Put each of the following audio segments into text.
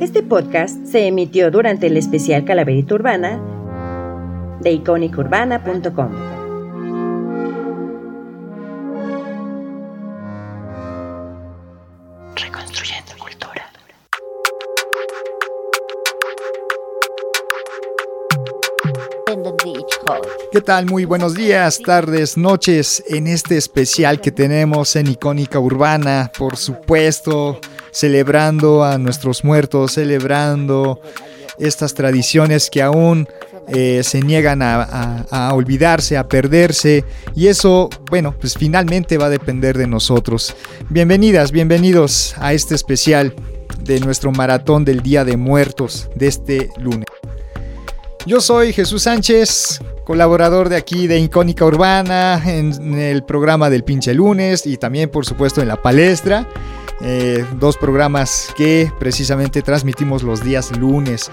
Este podcast se emitió durante el especial Calaverita Urbana de icónicaurbana.com. Reconstruyendo cultura. ¿Qué tal? Muy buenos días, tardes, noches en este especial que tenemos en Icónica Urbana, por supuesto, celebrando a nuestros muertos, celebrando estas tradiciones que aún eh, se niegan a, a, olvidarse, a perderse. Y eso, bueno, pues finalmente va a depender de nosotros. Bienvenidas, bienvenidos a este especial de nuestro maratón del Día de Muertos de este lunes. Yo soy Jesús Sánchez, colaborador de aquí de Icónica Urbana, en el programa del pinche lunes y también por supuesto en la palestra. Eh, dos programas que precisamente transmitimos los días lunes.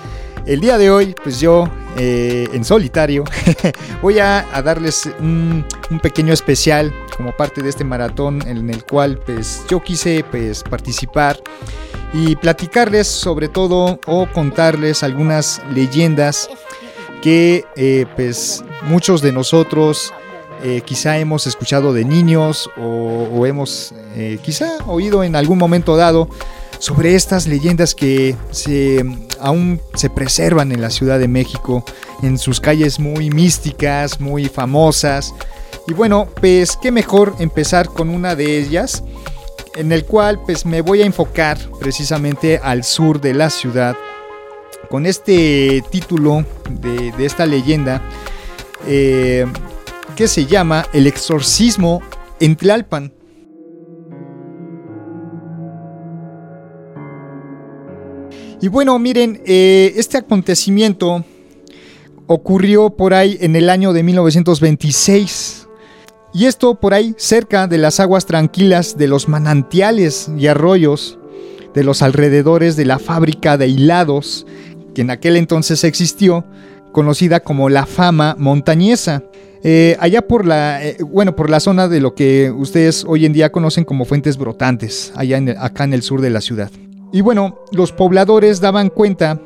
El día de hoy, pues yo eh, en solitario voy a, darles un, un, pequeño especial como parte de este maratón en el cual pues yo quise pues participar y platicarles sobre todo o contarles algunas leyendas que eh, pues muchos de nosotros eh, quizá hemos escuchado de niños o, hemos eh, quizá oído en algún momento dado sobre estas leyendas que se, aún se preservan en la Ciudad de México, en sus calles muy místicas, muy famosas. Y bueno, pues qué mejor empezar con una de ellas, en el cual pues me voy a enfocar precisamente al sur de la ciudad, con este título de, esta leyenda eh, que se llama El exorcismo en Tlalpan. Y bueno, miren, eh, este acontecimiento ocurrió por ahí en el año de 1926. Y esto por ahí cerca de las aguas tranquilas de los manantiales y arroyos de los alrededores de la fábrica de hilados que en aquel entonces existió, conocida como la fama montañesa. Eh, allá por la, eh, bueno, por la zona de lo que ustedes hoy en día conocen como fuentes brotantes, allá en acá en el sur de la ciudad. Y bueno, los pobladores daban cuenta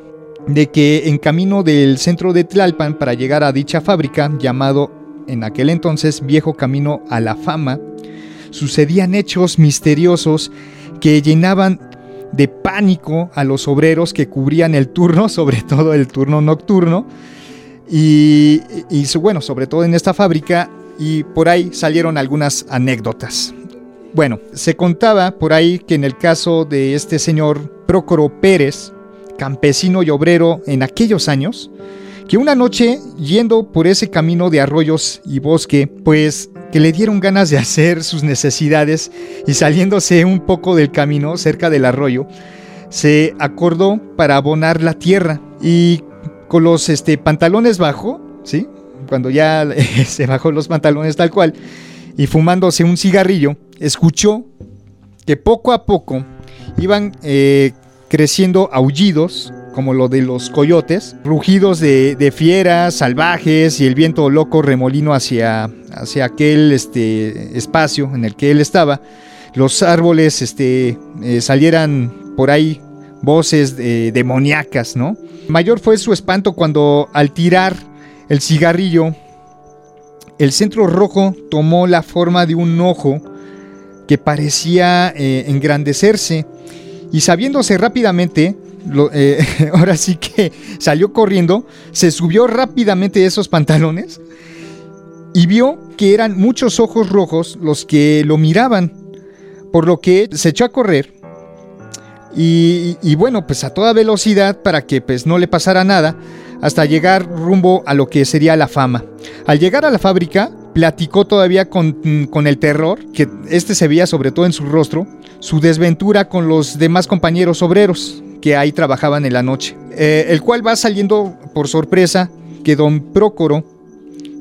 de que en camino del centro de Tlalpan para llegar a dicha fábrica, llamado en aquel entonces Viejo Camino a la Fama, sucedían hechos misteriosos que llenaban de pánico a los obreros que cubrían el turno, sobre todo el turno nocturno. Y, bueno, sobre todo en esta fábrica, y por ahí salieron algunas anécdotas. Bueno, se contaba por ahí que en el caso de este señor Prócoro Pérez, campesino y obrero en aquellos años, que una noche, yendo por ese camino de arroyos y bosque, pues que le dieron ganas de hacer sus necesidades y saliéndose un poco del camino cerca del arroyo, se acordó para abonar la tierra y con los este, pantalones bajo, ¿sí? Cuando ya se bajó los pantalones tal cual y fumándose un cigarrillo, escuchó que poco a poco iban eh, creciendo aullidos como lo de los coyotes, rugidos de, fieras salvajes y el viento loco remolino hacia, hacia aquel este, espacio en el que él estaba. Los árboles este, eh, salieran por ahí voces demoníacas, ¿no? Mayor fue su espanto cuando al tirar el cigarrillo, el centro rojo tomó la forma de un ojo que parecía eh, engrandecerse y sabiéndose rápidamente, eh, ahora sí que salió corriendo, se subió rápidamente esos pantalones y vio que eran muchos ojos rojos los que lo miraban, por lo que se echó a correr y, bueno, pues a toda velocidad para que pues no le pasara nada hasta llegar rumbo a lo que sería la fama. Al llegar a la fábrica, platicó todavía con, con el terror, que este se veía sobre todo en su rostro, su desventura con los demás compañeros obreros que ahí trabajaban en la noche, eh, el cual va saliendo por sorpresa que don Prócoro,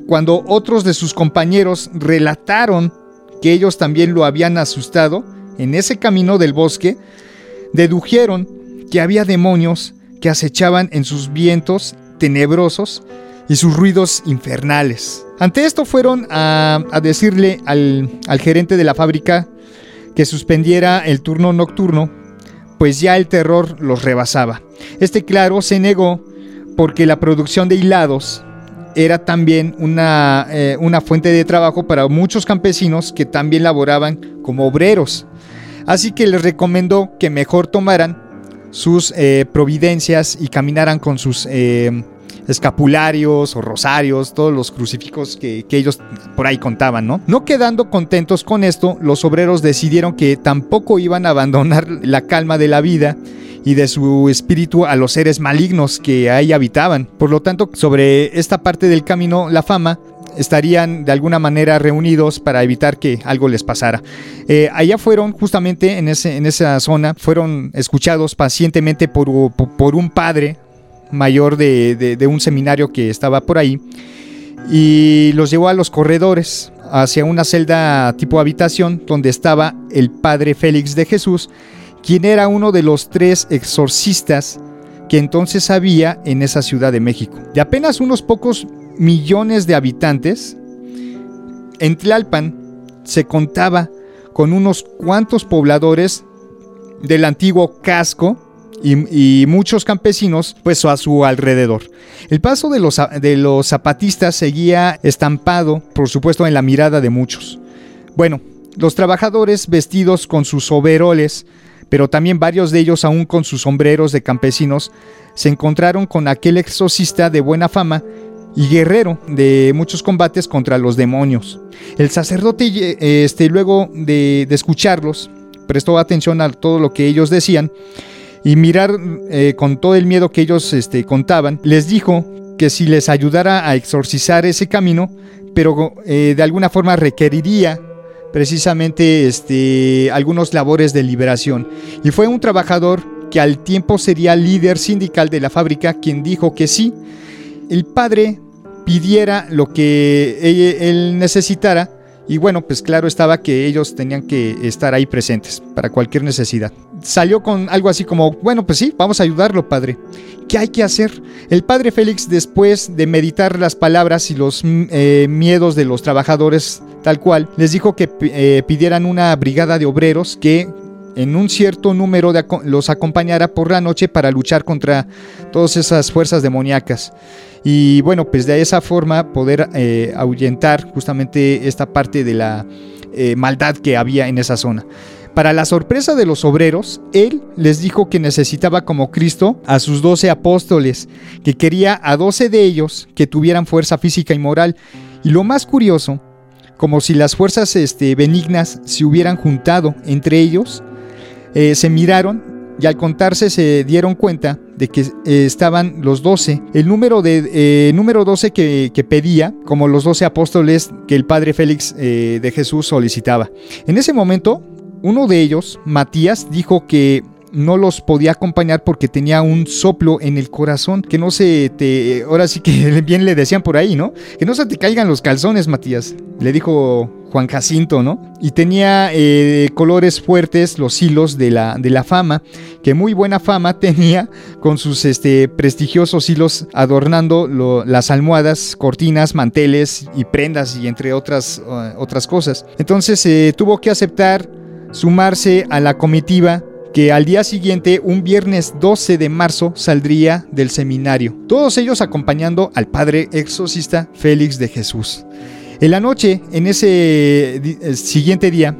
cuando otros de sus compañeros relataron que ellos también lo habían asustado en ese camino del bosque, dedujeron que había demonios que acechaban en sus vientos tenebrosos y sus ruidos infernales. Ante esto fueron a, decirle al, al gerente de la fábrica que suspendiera el turno nocturno pues ya el terror los rebasaba. Este claro se negó porque la producción de hilados era también una, eh, una, fuente de trabajo para muchos campesinos que también laboraban como obreros. Así que les recomendó que mejor tomaran sus eh, providencias y caminaran con sus eh, escapularios o rosarios, todos los crucifijos que, ellos por ahí contaban, ¿no? No quedando contentos con esto, los obreros decidieron que tampoco iban a abandonar la calma de la vida y de su espíritu a los seres malignos que ahí habitaban. Por lo tanto, sobre esta parte del camino, la fama, estarían de alguna manera reunidos para evitar que algo les pasara. Eh, allá fueron, justamente en, ese, en esa zona, fueron escuchados pacientemente por, por un padre mayor de, un seminario que estaba por ahí y los llevó a los corredores hacia una celda tipo habitación donde estaba el padre Félix de Jesús, quien era uno de los tres exorcistas que entonces había en esa ciudad de México. De apenas unos pocos millones de habitantes, en Tlalpan se contaba con unos cuantos pobladores del antiguo casco y, muchos campesinos pues a su alrededor. El paso de los, de los zapatistas seguía estampado, por supuesto, en la mirada de muchos. Bueno, los trabajadores vestidos con sus overoles, pero también varios de ellos aún con sus sombreros de campesinos, se encontraron con aquel exorcista de buena fama y guerrero de muchos combates contra los demonios. El sacerdote, eh, este, luego de, de escucharlos, prestó atención a todo lo que ellos decían y mirar eh, con todo el miedo que ellos este, contaban, les dijo que si les ayudara a exorcizar ese camino, pero eh, de alguna forma requeriría precisamente este, algunos labores de liberación. Y fue un trabajador que al tiempo sería líder sindical de la fábrica quien dijo que sí, el padre pidiera lo que él necesitara y bueno, pues claro estaba que ellos tenían que estar ahí presentes para cualquier necesidad. Salió con algo así como, bueno, pues sí, vamos a ayudarlo, padre. ¿Qué hay que hacer? El padre Félix, después de meditar las palabras y los mm, eh, miedos de los trabajadores tal cual, les dijo que eh, pidieran una brigada de obreros que en un cierto número los acompañara por la noche para luchar contra todas esas fuerzas demoníacas. Y bueno, pues de esa forma poder eh, ahuyentar justamente esta parte de la maldad que había en esa zona. Para la sorpresa de los obreros, él les dijo que necesitaba como Cristo a sus doce apóstoles, que quería a doce de ellos que tuvieran fuerza física y moral. Y lo más curioso, como si las fuerzas este, benignas se hubieran juntado entre ellos, eh, se miraron y al contarse se dieron cuenta de que eh, estaban los doce. El número, de, eh, número 12 que, que, pedía, como los doce apóstoles que el padre Félix de Jesús solicitaba. En ese momento, uno de ellos, Matías, dijo que no los podía acompañar porque tenía un soplo en el corazón, que no se te, ahora sí que bien le decían por ahí, ¿no? Que no se te caigan los calzones, Matías, le dijo Juan Jacinto, ¿no? Y tenía eh, colores fuertes, los hilos de la, de la fama, que muy buena fama tenía con sus este, prestigiosos hilos adornando las almohadas, cortinas, manteles y prendas y entre otras, uh, otras cosas. Entonces eh, tuvo que aceptar sumarse a la comitiva que al día siguiente, un viernes 12 de marzo, saldría del seminario, todos ellos acompañando al padre exorcista Félix de Jesús. En la noche, en ese eh, siguiente día,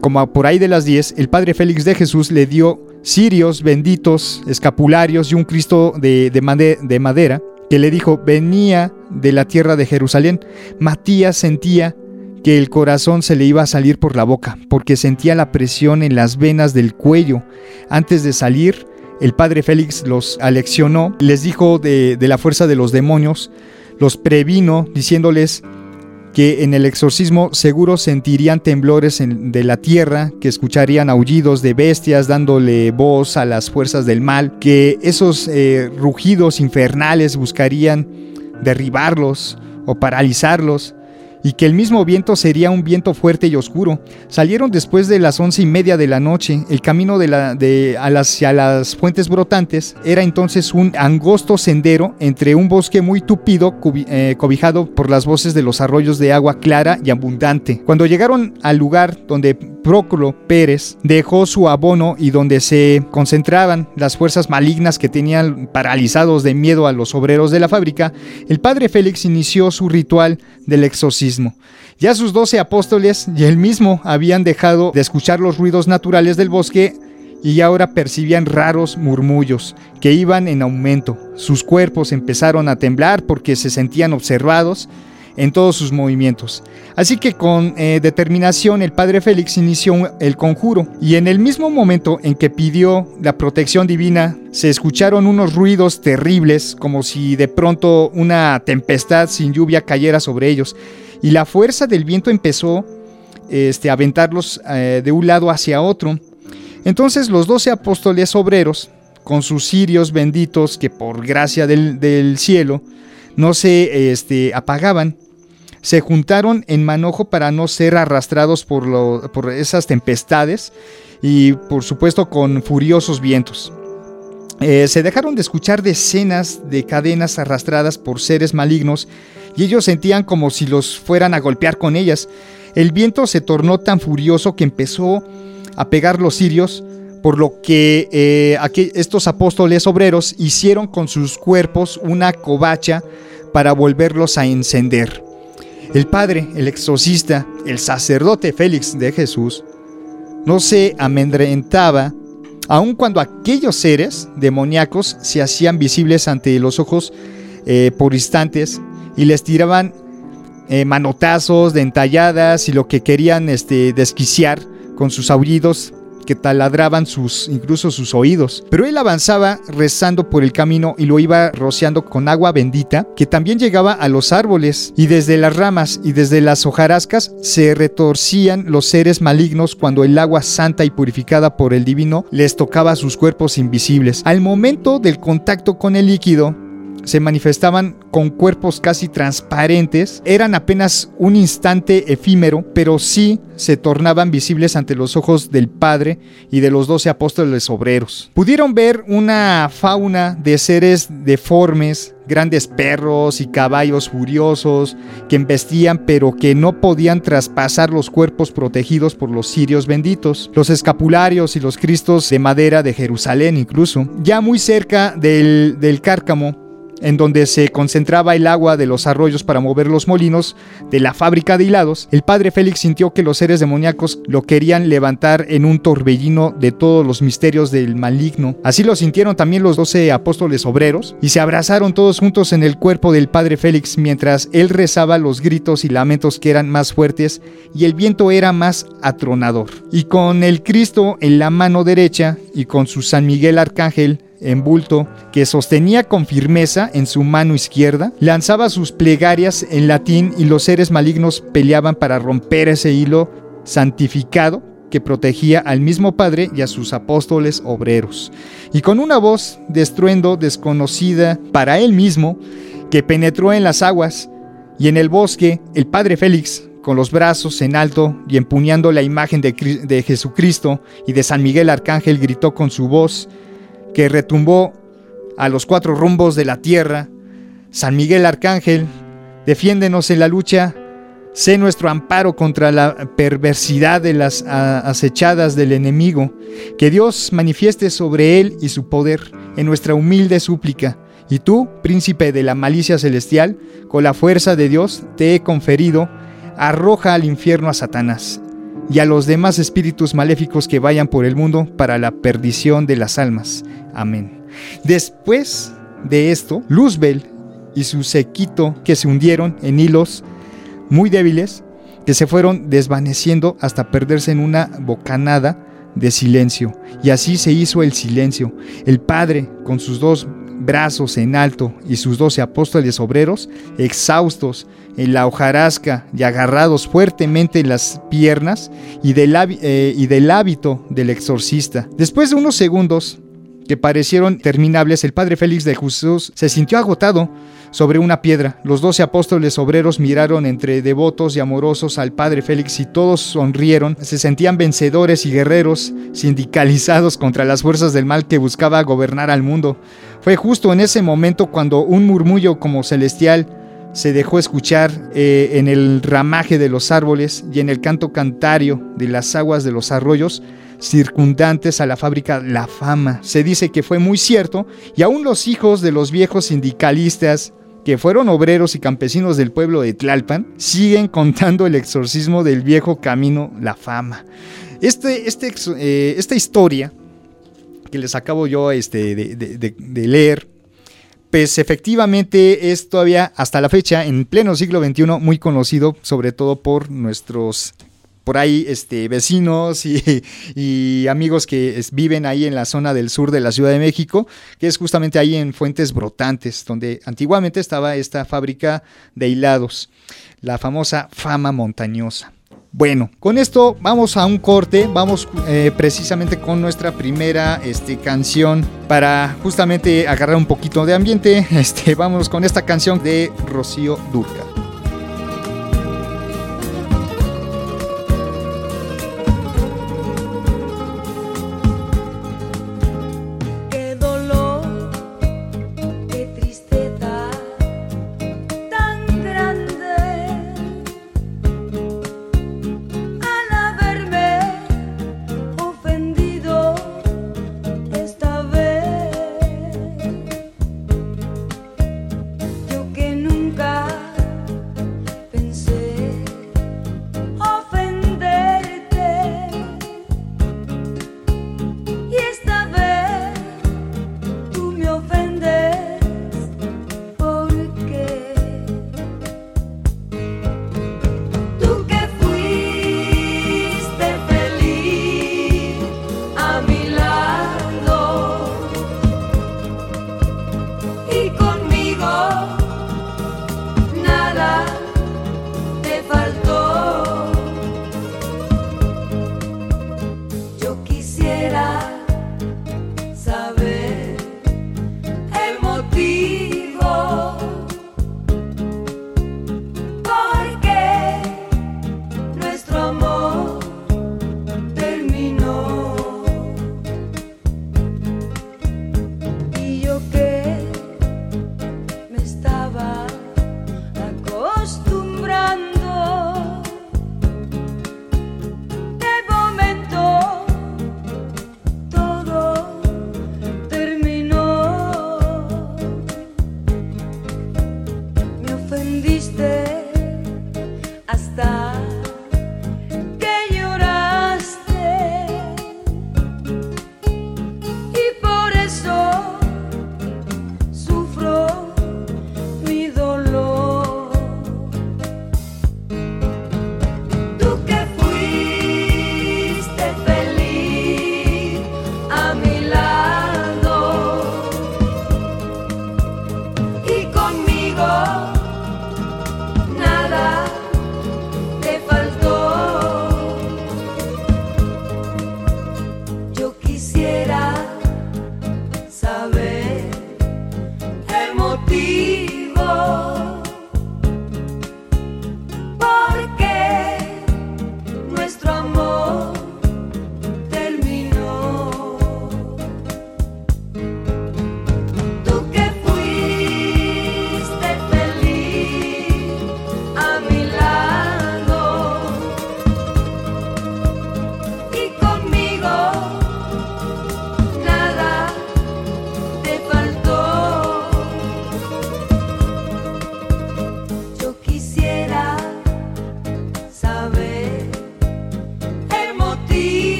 como por ahí de las 10, el padre Félix de Jesús le dio cirios benditos, escapularios y un Cristo de, de madera que le dijo, venía de la tierra de Jerusalén. Matías sentía que el corazón se le iba a salir por la boca, porque sentía la presión en las venas del cuello. Antes de salir, el padre Félix los aleccionó, les dijo de, la fuerza de los demonios, los previno diciéndoles que en el exorcismo seguro sentirían temblores de la tierra, que escucharían aullidos de bestias dándole voz a las fuerzas del mal, que esos eh, rugidos infernales buscarían derribarlos o paralizarlos, y que el mismo viento sería un viento fuerte y oscuro. Salieron después de las once y media de la noche. El camino de la, de, hacia las fuentes brotantes era entonces un angosto sendero entre un bosque muy tupido eh, cobijado por las voces de los arroyos de agua clara y abundante. Cuando llegaron al lugar donde Próculo Pérez dejó su abono y donde se concentraban las fuerzas malignas que tenían paralizados de miedo a los obreros de la fábrica, el padre Félix inició su ritual del exorcismo. Ya sus doce apóstoles y él mismo habían dejado de escuchar los ruidos naturales del bosque y ahora percibían raros murmullos que iban en aumento. Sus cuerpos empezaron a temblar porque se sentían observados en todos sus movimientos. Así que con eh, determinación el padre Félix inició el conjuro y en el mismo momento en que pidió la protección divina se escucharon unos ruidos terribles como si de pronto una tempestad sin lluvia cayera sobre ellos y la fuerza del viento empezó este, a aventarlos eh, de un lado hacia otro. Entonces los doce apóstoles obreros, con sus cirios benditos que por gracia del, cielo no se este, apagaban, se juntaron en manojo para no ser arrastrados por, por esas tempestades y por supuesto con furiosos vientos. Eh, se dejaron de escuchar decenas de cadenas arrastradas por seres malignos y ellos sentían como si los fueran a golpear con ellas. El viento se tornó tan furioso que empezó a pegar los cirios, por lo que eh, estos apóstoles obreros hicieron con sus cuerpos una covacha para volverlos a encender. El padre, el exorcista, el sacerdote Félix de Jesús, no se amedrentaba aun cuando aquellos seres demoníacos se hacían visibles ante los ojos eh, por instantes y les tiraban eh, manotazos, dentalladas y lo que querían este, desquiciar con sus aullidos que taladraban sus, incluso sus oídos. Pero él avanzaba rezando por el camino y lo iba rociando con agua bendita que también llegaba a los árboles y desde las ramas y desde las hojarascas se retorcían los seres malignos cuando el agua santa y purificada por el divino les tocaba sus cuerpos invisibles. Al momento del contacto con el líquido, se manifestaban con cuerpos casi transparentes, eran apenas un instante efímero, pero sí se tornaban visibles ante los ojos del Padre y de los doce apóstoles obreros. Pudieron ver una fauna de seres deformes, grandes perros y caballos furiosos que embestían pero que no podían traspasar los cuerpos protegidos por los cirios benditos, los escapularios y los cristos de madera de Jerusalén incluso. Ya muy cerca del, del cárcamo, en donde se concentraba el agua de los arroyos para mover los molinos de la fábrica de hilados, el padre Félix sintió que los seres demoníacos lo querían levantar en un torbellino de todos los misterios del maligno. Así lo sintieron también los doce apóstoles obreros y se abrazaron todos juntos en el cuerpo del padre Félix mientras él rezaba los gritos y lamentos que eran más fuertes y el viento era más atronador. Y con el Cristo en la mano derecha y con su San Miguel Arcángel en bulto que sostenía con firmeza en su mano izquierda, lanzaba sus plegarias en latín y los seres malignos peleaban para romper ese hilo santificado que protegía al mismo Padre y a sus apóstoles obreros. Y con una voz de estruendo desconocida para él mismo, que penetró en las aguas y en el bosque, el Padre Félix, con los brazos en alto y empuñando la imagen de, de Jesucristo y de San Miguel Arcángel, gritó con su voz, que retumbó a los cuatro rumbos de la tierra. San Miguel Arcángel, defiéndenos en la lucha, sé nuestro amparo contra la perversidad de las acechadas del enemigo, que Dios manifieste sobre él y su poder en nuestra humilde súplica. Y tú, príncipe de la malicia celestial, con la fuerza de Dios te he conferido, arroja al infierno a Satanás y a los demás espíritus maléficos que vayan por el mundo para la perdición de las almas. Amén. Después de esto, Luzbel y su sequito que se hundieron en hilos muy débiles, que se fueron desvaneciendo hasta perderse en una bocanada de silencio. Y así se hizo el silencio. El Padre, con sus dos brazos en alto y sus doce apóstoles obreros, exhaustos en la hojarasca y agarrados fuertemente en las piernas y del, eh, hábito del exorcista. Después de unos segundos, que parecieron terminables, el padre Félix de Jesús se sintió agotado sobre una piedra. Los doce apóstoles obreros miraron entre devotos y amorosos al padre Félix y todos sonrieron. Se sentían vencedores y guerreros sindicalizados contra las fuerzas del mal que buscaba gobernar al mundo. Fue justo en ese momento cuando un murmullo como celestial se dejó escuchar eh, en el ramaje de los árboles y en el canto cantario de las aguas de los arroyos circundantes a la fábrica La Fama. Se dice que fue muy cierto y aún los hijos de los viejos sindicalistas que fueron obreros y campesinos del pueblo de Tlalpan siguen contando el exorcismo del viejo camino La Fama. Este, este, eh, esta historia que les acabo yo este, de leer pues efectivamente es todavía hasta la fecha, en pleno siglo XXI, muy conocido, sobre todo por nuestros por ahí este, vecinos y, amigos que viven ahí en la zona del sur de la Ciudad de México, que es justamente ahí en Fuentes Brotantes, donde antiguamente estaba esta fábrica de hilados, la famosa fama montañosa. Bueno, con esto vamos a un corte, vamos eh, precisamente con nuestra primera este, canción para justamente agarrar un poquito de ambiente. Este, vamos con esta canción de Rocío Durca.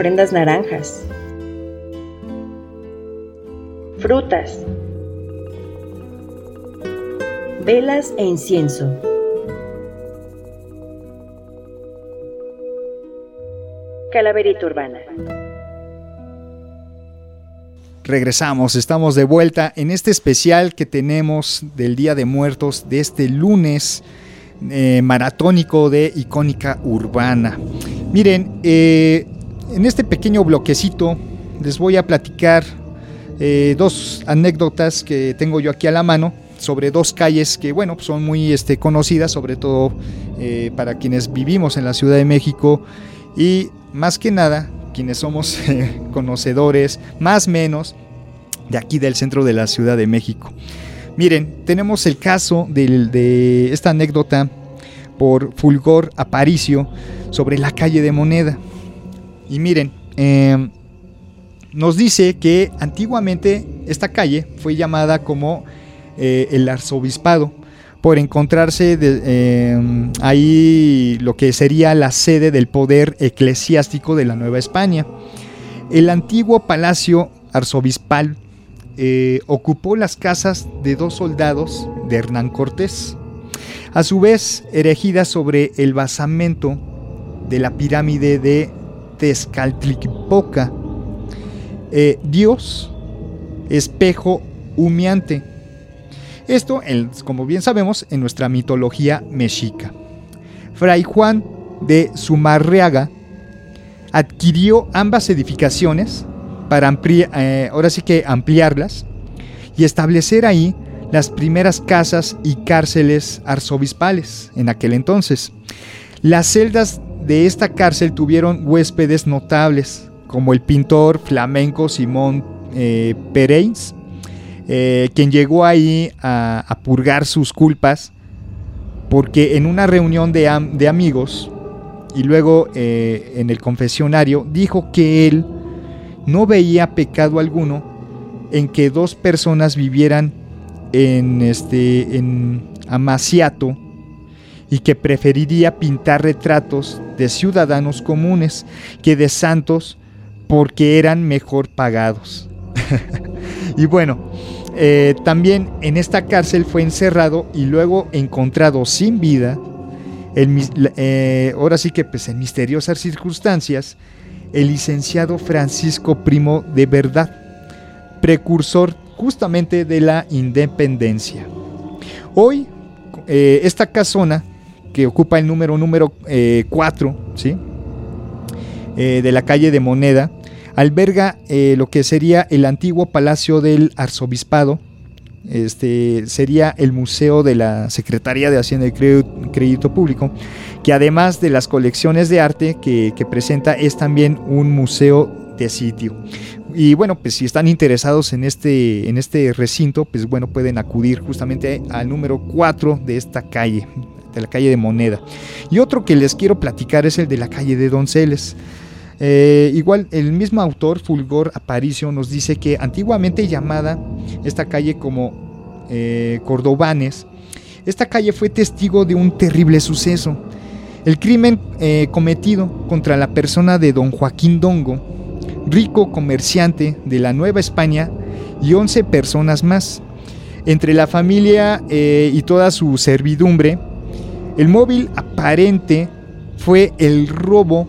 Ofrendas naranjas, frutas, velas e incienso. Calaverita Urbana. Regresamos, estamos de vuelta en este especial que tenemos del Día de Muertos de este lunes eh, maratónico de icónica urbana. Miren, eh, en este pequeño bloquecito les voy a platicar eh, dos anécdotas que tengo yo aquí a la mano sobre dos calles que, bueno, son muy este, conocidas, sobre todo para quienes vivimos en la Ciudad de México y más que nada quienes somos conocedores, más menos, de aquí del centro de la Ciudad de México. Miren, tenemos el caso de esta anécdota por Fulgor Aparicio sobre la calle de Moneda. Y miren, em, nos dice que antiguamente esta calle fue llamada como eh, el arzobispado por encontrarse em, ahí lo que sería la sede del poder eclesiástico de la Nueva España. El antiguo palacio arzobispal eh, ocupó las casas de dos soldados de Hernán Cortés, a su vez erigida sobre el basamento de la pirámide de Tezcatlipoca. Eh, Dios, espejo humeante. Esto, como bien sabemos, en nuestra mitología mexica. Fray Juan de Zumarriaga adquirió ambas edificaciones para eh, ahora sí que ampliarlas y establecer ahí las primeras casas y cárceles arzobispales en aquel entonces. Las celdas de esta cárcel tuvieron huéspedes notables, como el pintor flamenco Simón eh, Pereins, eh, quien llegó ahí a, purgar sus culpas, porque en una reunión de, amigos y luego en el confesionario dijo que él no veía pecado alguno en que dos personas vivieran en este en Amaciato y que preferiría pintar retratos de ciudadanos comunes que de santos porque eran mejor pagados. y bueno, eh, también en esta cárcel fue encerrado y luego encontrado sin vida, eh, ahora sí que pues en misteriosas circunstancias, el licenciado Francisco Primo de Verdad, precursor justamente de la independencia. Hoy, eh, esta casona, que ocupa el número número 4, eh, ¿sí? Eh, de la calle de Moneda, alberga lo que sería el antiguo palacio del arzobispado, este, sería el Museo de la Secretaría de Hacienda y Crédito Público, que además de las colecciones de arte que, presenta es también un museo de sitio. Y bueno, pues si están interesados en este, en este recinto, pues bueno, pueden acudir justamente al número 4 de esta calle, de la calle de Moneda. Y otro que les quiero platicar es el de la calle de Donceles. Eh, igual, el mismo autor, Fulgor Aparicio, nos dice que antiguamente llamada esta calle como eh, Cordobanes, esta calle fue testigo de un terrible suceso. El crimen eh, cometido contra la persona de don Joaquín Dongo, rico comerciante de la Nueva España, y 11 personas más. Entre la familia y toda su servidumbre, el móvil aparente fue el robo,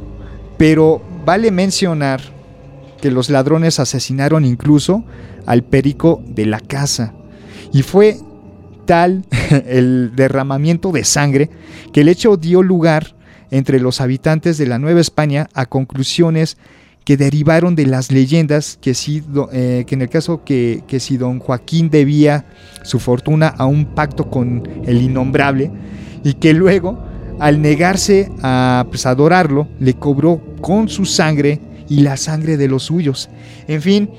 pero Vale mencionar que los ladrones asesinaron incluso al perico de la casa. Y fue tal el derramamiento de sangre que el hecho dio lugar entre los habitantes de la Nueva España a conclusiones que derivaron de las leyendas que, si, eh, que en el caso que, que, si don Joaquín debía su fortuna a un pacto con el innombrable y que luego al negarse a pues, adorarlo, le cobró con su sangre y la sangre de los suyos. En fin,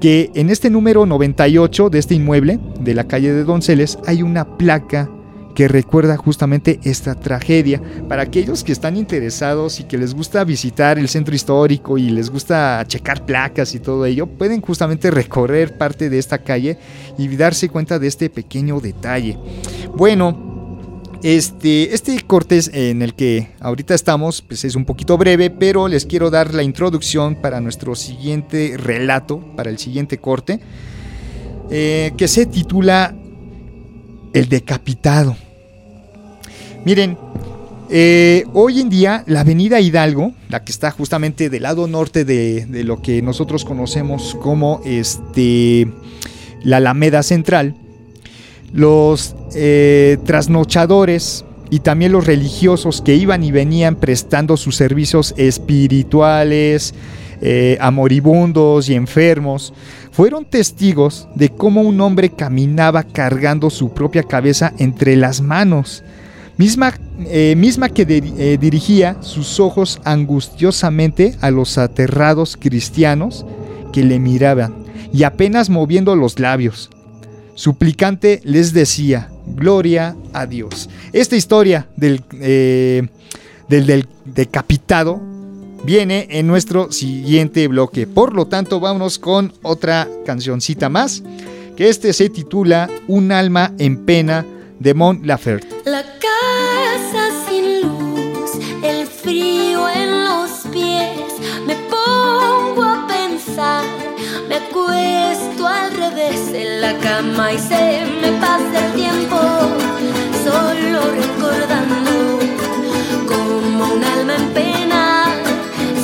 que en este número 98 de este inmueble, de la calle de Donceles, hay una placa que recuerda justamente esta tragedia. Para aquellos que están interesados y que les gusta visitar el centro histórico y les gusta checar placas y todo ello, pueden justamente recorrer parte de esta calle y darse cuenta de este pequeño detalle. Bueno, este, este corte en el que ahorita estamos pues es un poquito breve, pero les quiero dar la introducción para nuestro siguiente relato, para el siguiente corte, eh, que se titula El decapitado. Miren, Eh, hoy en día, la avenida Hidalgo, la que está justamente del lado norte de, lo que nosotros conocemos como este, la Alameda Central, los eh, trasnochadores y también los religiosos que iban y venían prestando sus servicios espirituales eh, a moribundos y enfermos, fueron testigos de cómo un hombre caminaba cargando su propia cabeza entre las manos misma, eh, misma que dirigía sus ojos angustiosamente a los aterrados cristianos que le miraban y apenas moviendo los labios. Suplicante les decía, Gloria a Dios. Esta historia del, eh, del, del decapitado viene en nuestro siguiente bloque. Por lo tanto, vámonos con otra cancioncita más, que este se titula Un alma en pena de Mon Laferte. La en la cama y se me pasa el tiempo, solo recordando como un alma en pena,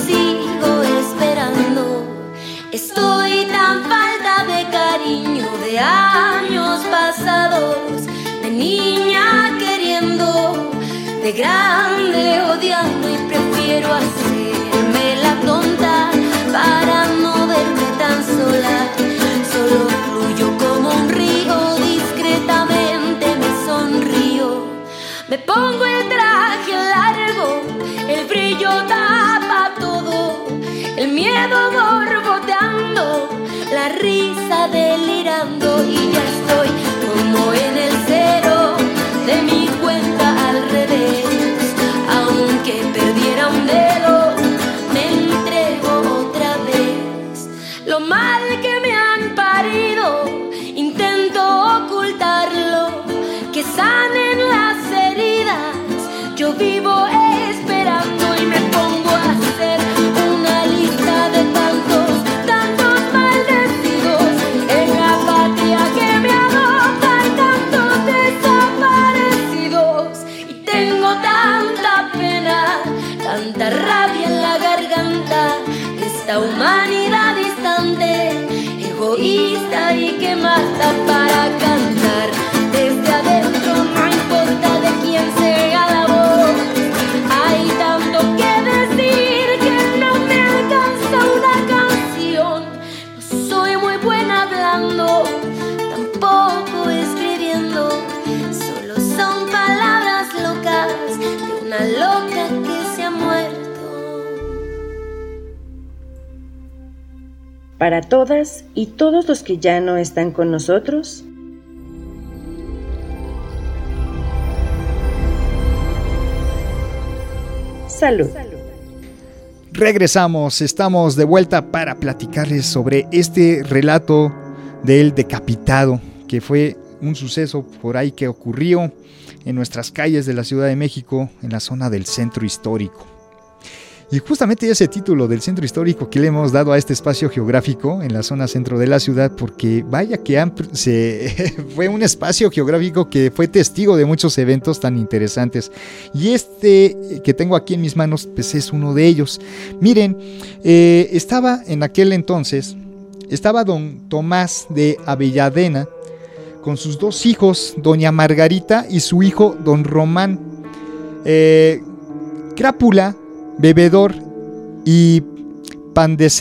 sigo esperando, estoy tan falta de cariño de años pasados niña queriendo, de grande odiando y prefiero hacerme Me pongo el para todas y todos los que ya no están con nosotros. Salud. Regresamos, estamos de vuelta para platicarles sobre este relato del decapitado, que fue un suceso por ahí que ocurrió en nuestras calles de la Ciudad de México, en la zona del centro histórico. Y justamente ese título del centro histórico que le hemos dado a este espacio geográfico en la zona centro de la ciudad, porque vaya que se, fue un espacio geográfico que fue testigo de muchos eventos tan interesantes. Y este que tengo aquí en mis manos, pues es uno de ellos. Miren, eh, estaba en aquel entonces, estaba don Tomás de Avelladena con sus dos hijos, doña Margarita y su hijo, don Román. Eh, Crápula bebedor y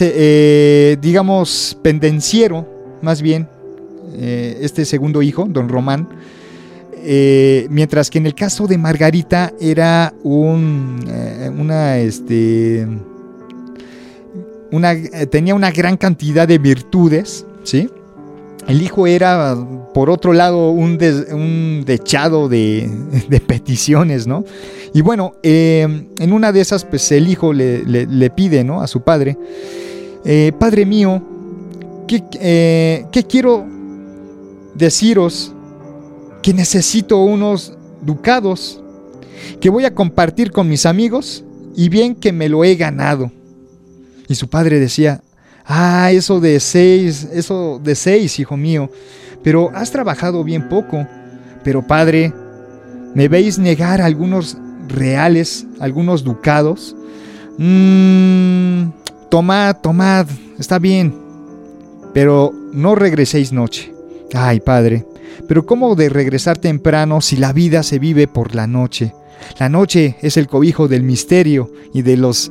eh, digamos, pendenciero, más bien, eh, este segundo hijo, don Román, eh, mientras que en el caso de Margarita era un, una, este, una, tenía una gran cantidad de virtudes, ¿sí? El hijo era, por otro lado, un, un dechado de, peticiones, ¿no? Y bueno, em, en una de esas, pues el hijo le, pide, ¿no? A su padre, eh, Padre mío, eh, ¿qué, quiero deciros? Que necesito unos ducados que voy a compartir con mis amigos y bien que me lo he ganado. Y su padre decía, Ah, eso de seis, eso de seis, hijo mío. Pero has trabajado bien poco. Pero padre, me veis negar algunos reales, algunos ducados. Mmm, tomad, tomad, está bien, pero no regreséis noche. Ay, padre, pero ¿cómo de regresar temprano si la vida se vive por la noche? La noche es el cobijo del misterio y de los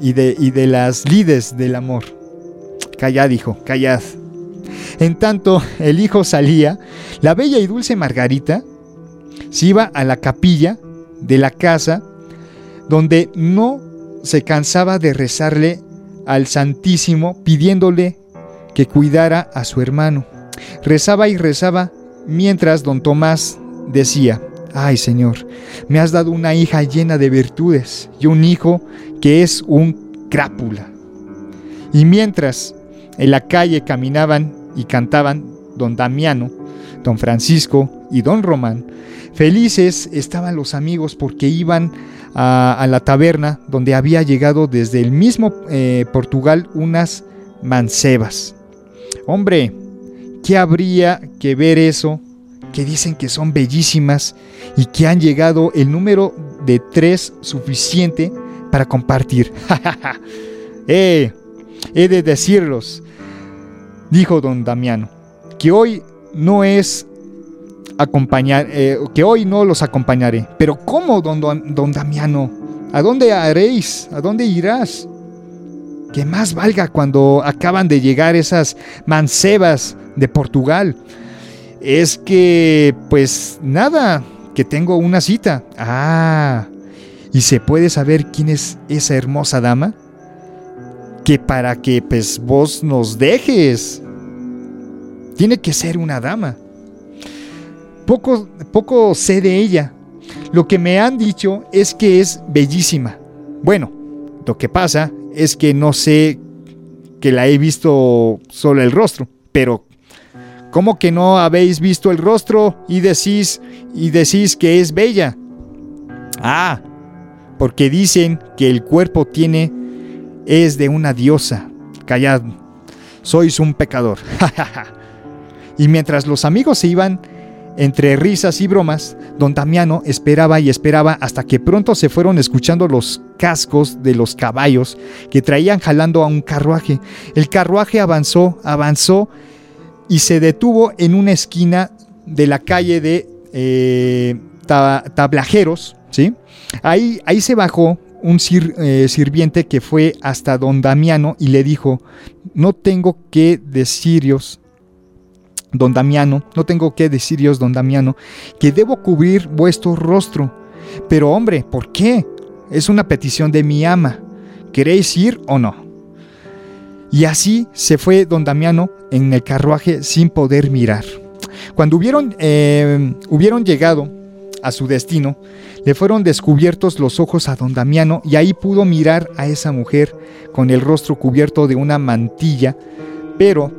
y de, y de las lides del amor. Callad, hijo, callad. En tanto el hijo salía, la bella y dulce Margarita se iba a la capilla de la casa donde no se cansaba de rezarle al Santísimo pidiéndole que cuidara a su hermano. Rezaba y rezaba mientras don Tomás decía, ay Señor, me has dado una hija llena de virtudes y un hijo que es un crápula. Y mientras en la calle caminaban y cantaban don Damiano, don Francisco y don Román, felices estaban los amigos porque iban a, la taberna donde había llegado desde el mismo eh, Portugal unas mancebas. Hombre, ¿qué habría que ver eso? Que dicen que son bellísimas y que han llegado el número de tres suficiente para compartir. eh, he de decirlos, dijo don Damiano, que hoy no es acompañar, eh, que hoy no los acompañaré. Pero ¿cómo, don, don, Damiano? ¿A dónde haréis? ¿A dónde irás? Que más valga cuando acaban de llegar esas mancebas de Portugal. Es que, pues nada, que tengo una cita. Ah, ¿y se puede saber quién es esa hermosa dama? Que para que pues vos nos dejes. Tiene que ser una dama. Poco, poco sé de ella. Lo que me han dicho es que es bellísima. Bueno, lo que pasa es que no sé que la he visto solo el rostro, pero ¿cómo que no habéis visto el rostro y decís y decís que es bella? Ah, porque dicen que el cuerpo tiene es de una diosa. Callad, sois un pecador. y mientras los amigos se iban entre risas y bromas, don Damiano esperaba y esperaba hasta que pronto se fueron escuchando los cascos de los caballos que traían jalando a un carruaje. El carruaje avanzó, avanzó y se detuvo en una esquina de la calle de eh, Tablajeros. ¿sí? Ahí, ahí se bajó un eh, sirviente que fue hasta don Damiano y le dijo, no tengo que deciros don Damiano, no tengo que deciros, don Damiano, que debo cubrir vuestro rostro. Pero hombre, ¿por qué? Es una petición de mi ama. ¿Queréis ir o no? Y así se fue don Damiano en el carruaje sin poder mirar. Cuando hubieron, eh, hubieron llegado a su destino, le fueron descubiertos los ojos a don Damiano y ahí pudo mirar a esa mujer con el rostro cubierto de una mantilla, pero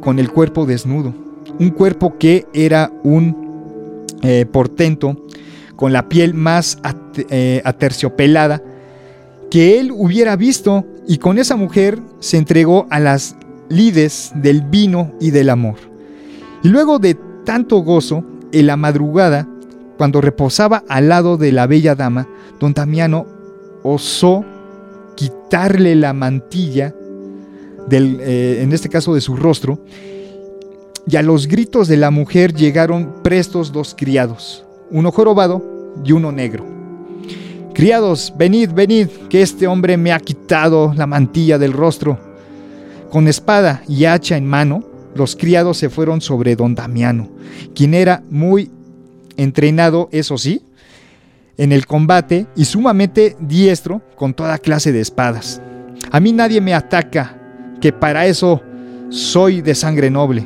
con el cuerpo desnudo. Un cuerpo que era un eh, portento, con la piel más eh, aterciopelada que él hubiera visto, y con esa mujer se entregó a las lides del vino y del amor. Y luego de tanto gozo, en la madrugada, cuando reposaba al lado de la bella dama, don Damiano osó quitarle la mantilla eh, en este caso de su rostro, y a los gritos de la mujer llegaron prestos dos criados, uno jorobado y uno negro. Criados, venid, venid, que este hombre me ha quitado la mantilla del rostro. Con espada y hacha en mano, los criados se fueron sobre don Damiano, quien era muy entrenado, eso sí, en el combate y sumamente diestro con toda clase de espadas. A mí nadie me ataca, que para eso soy de sangre noble.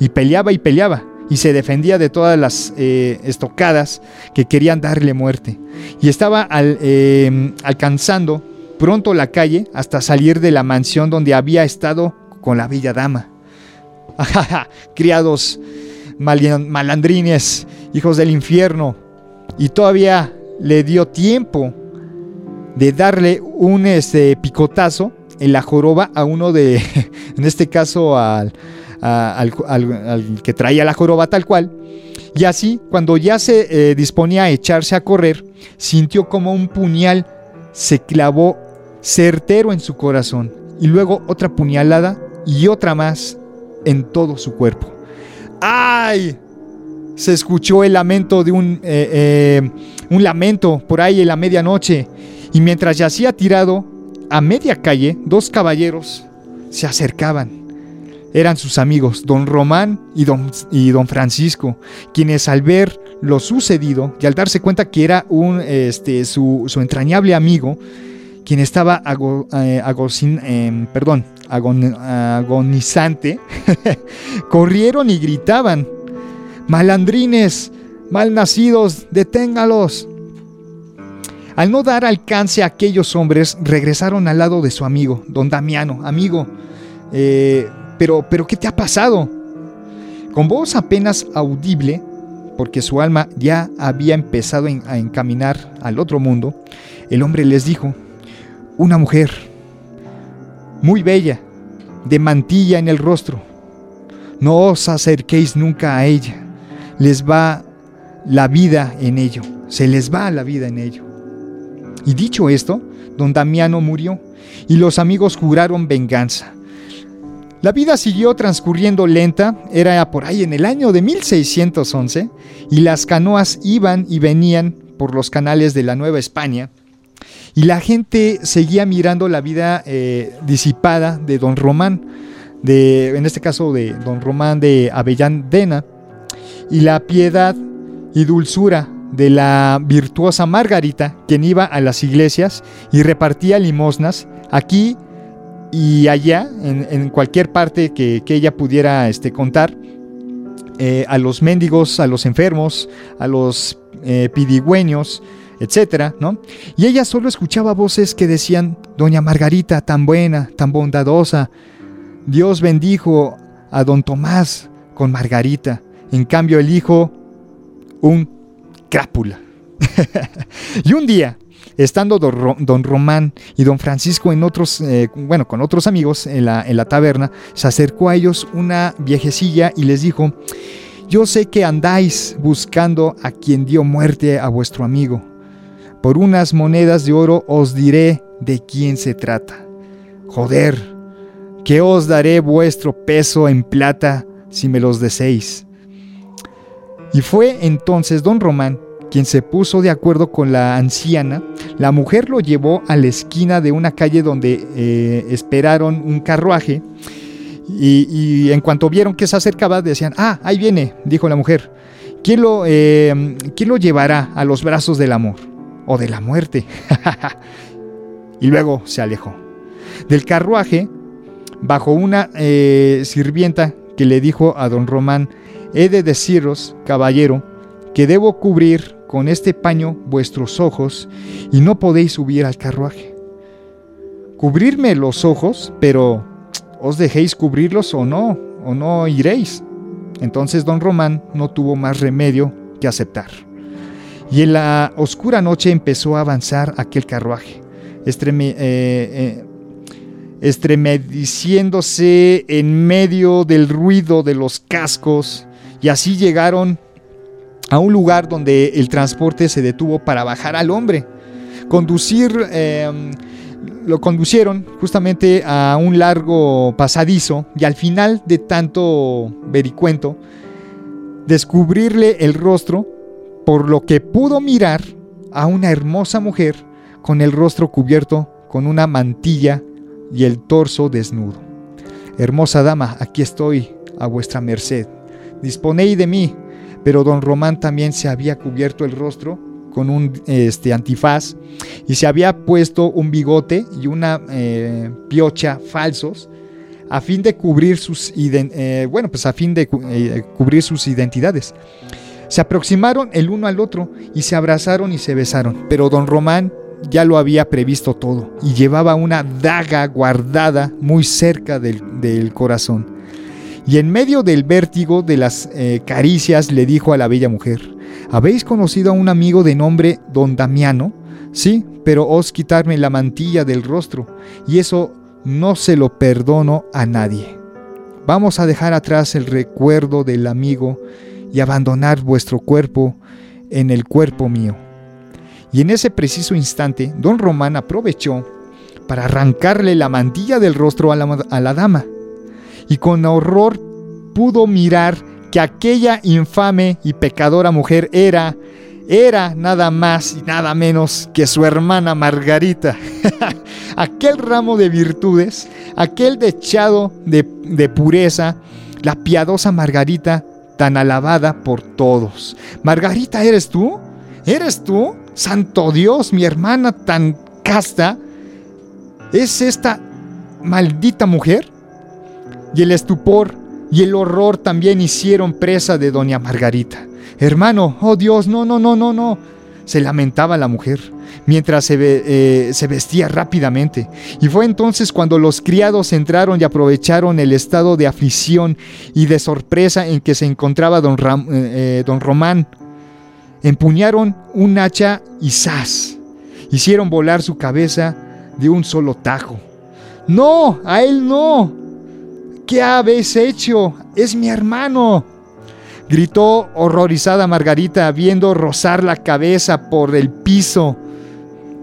Y peleaba y peleaba, y se defendía de todas las eh, estocadas que querían darle muerte. Y estaba em, alcanzando pronto la calle hasta salir de la mansión donde había estado con la bella dama. Criados malandrines, hijos del infierno. Y todavía le dio tiempo de darle un este, picotazo en la joroba a uno de, en este caso al, al, que traía la joroba tal cual, Y así, cuando ya se eh, disponía a echarse a correr, sintió como un puñal se clavó certero en su corazón y luego otra puñalada y otra más en todo su cuerpo. ¡Ay! Se escuchó el lamento de un, eh, eh, un lamento por ahí en la medianoche. Y mientras yacía tirado a media calle, dos caballeros se acercaban. Eran sus amigos, don Román y don, y don Francisco, quienes al ver lo sucedido y al darse cuenta que era un, este, su, entrañable amigo, quien estaba eh, em, perdón, agonizante, corrieron y gritaban, malandrines, malnacidos, deténgalos. Al no dar alcance a aquellos hombres, regresaron al lado de su amigo, don Damiano, amigo, eh, pero, pero, ¿qué te ha pasado? Con voz apenas audible, porque su alma ya había empezado a encaminar al otro mundo, el hombre les dijo, una mujer, muy bella, de mantilla en el rostro, no os acerquéis nunca a ella, les va la vida en ello, se les va la vida en ello. Y dicho esto, don Damiano murió, y los amigos juraron venganza. La vida siguió transcurriendo lenta, era por ahí en el año de 1611, y las canoas iban y venían por los canales de la Nueva España, y la gente seguía mirando la vida eh, disipada de don Román, de, en este caso de don Román de Avellandena, y la piedad y dulzura de la virtuosa Margarita, quien iba a las iglesias y repartía limosnas, aquí y allá, en, cualquier parte que, ella pudiera este, contar, eh, a los mendigos, a los enfermos, a los eh, pidigüeños, etcétera, ¿no? Y ella solo escuchaba voces que decían, Doña Margarita, tan buena, tan bondadosa, Dios bendijo a don Tomás con Margarita. En cambio, el hijo, un crápula. y un día, estando don Román y don Francisco en otros, eh, bueno, con otros amigos en la, en la taberna, se acercó a ellos una viejecilla y les dijo, yo sé que andáis buscando a quien dio muerte a vuestro amigo. Por unas monedas de oro os diré de quién se trata. Joder, que os daré vuestro peso en plata si me los deseéis. Y fue entonces don Román quien se puso de acuerdo con la anciana, la mujer lo llevó a la esquina de una calle donde eh, esperaron un carruaje y, en cuanto vieron que se acercaba decían, ah, ahí viene, dijo la mujer, ¿quién lo, eh, ¿quién lo llevará a los brazos del amor o de la muerte? y luego se alejó. Del carruaje, bajo una eh, sirvienta que le dijo a don Román, he de deciros, caballero, que debo cubrir con este paño vuestros ojos y no podéis subir al carruaje. Cubrirme los ojos, pero os dejéis cubrirlos o no, o no iréis. Entonces don Román no tuvo más remedio que aceptar. Y en la oscura noche empezó a avanzar aquel carruaje, eh, eh, estremeciéndose en medio del ruido de los cascos, y así llegaron a un lugar donde el transporte se detuvo para bajar al hombre. Conducir, em, lo conducieron justamente a un largo pasadizo y al final de tanto vericuento, descubrirle el rostro, por lo que pudo mirar a una hermosa mujer con el rostro cubierto con una mantilla y el torso desnudo. Hermosa dama, aquí estoy a vuestra merced. Disponéis de mí, pero don Román también se había cubierto el rostro con un este, antifaz y se había puesto un bigote y una eh, piocha falsos a fin de cubrir sus eh, bueno pues a fin de eh, cubrir sus identidades. Se aproximaron el uno al otro y se abrazaron y se besaron, pero don Román ya lo había previsto todo y llevaba una daga guardada muy cerca del corazón y en medio del vértigo de las eh, caricias le dijo a la bella mujer, ¿habéis conocido a un amigo de nombre don Damiano? Sí, pero os quitarme la mantilla del rostro, y eso no se lo perdono a nadie. Vamos a dejar atrás el recuerdo del amigo y abandonar vuestro cuerpo en el cuerpo mío. Y en ese preciso instante, don Román aprovechó para arrancarle la mantilla del rostro a la, a la dama. Y con horror pudo mirar que aquella infame y pecadora mujer era, era nada más y nada menos que su hermana Margarita. aquel ramo de virtudes, aquel dechado de, pureza, la piadosa Margarita tan alabada por todos. Margarita, ¿eres tú? ¿Eres tú? Santo Dios, mi hermana tan casta. ¿Es esta maldita mujer? Y el estupor y el horror también hicieron presa de doña Margarita. Hermano, oh Dios, no, no, no, no, no. Se lamentaba la mujer mientras se, eh, se, vestía rápidamente. Y fue entonces cuando los criados entraron y aprovecharon el estado de aflicción y de sorpresa en que se encontraba don, eh, eh, Román. Empuñaron un hacha y zas. Hicieron volar su cabeza de un solo tajo. No, a él no. ¿Qué habéis hecho? Es mi hermano. Gritó horrorizada Margarita, viendo rozar la cabeza por el piso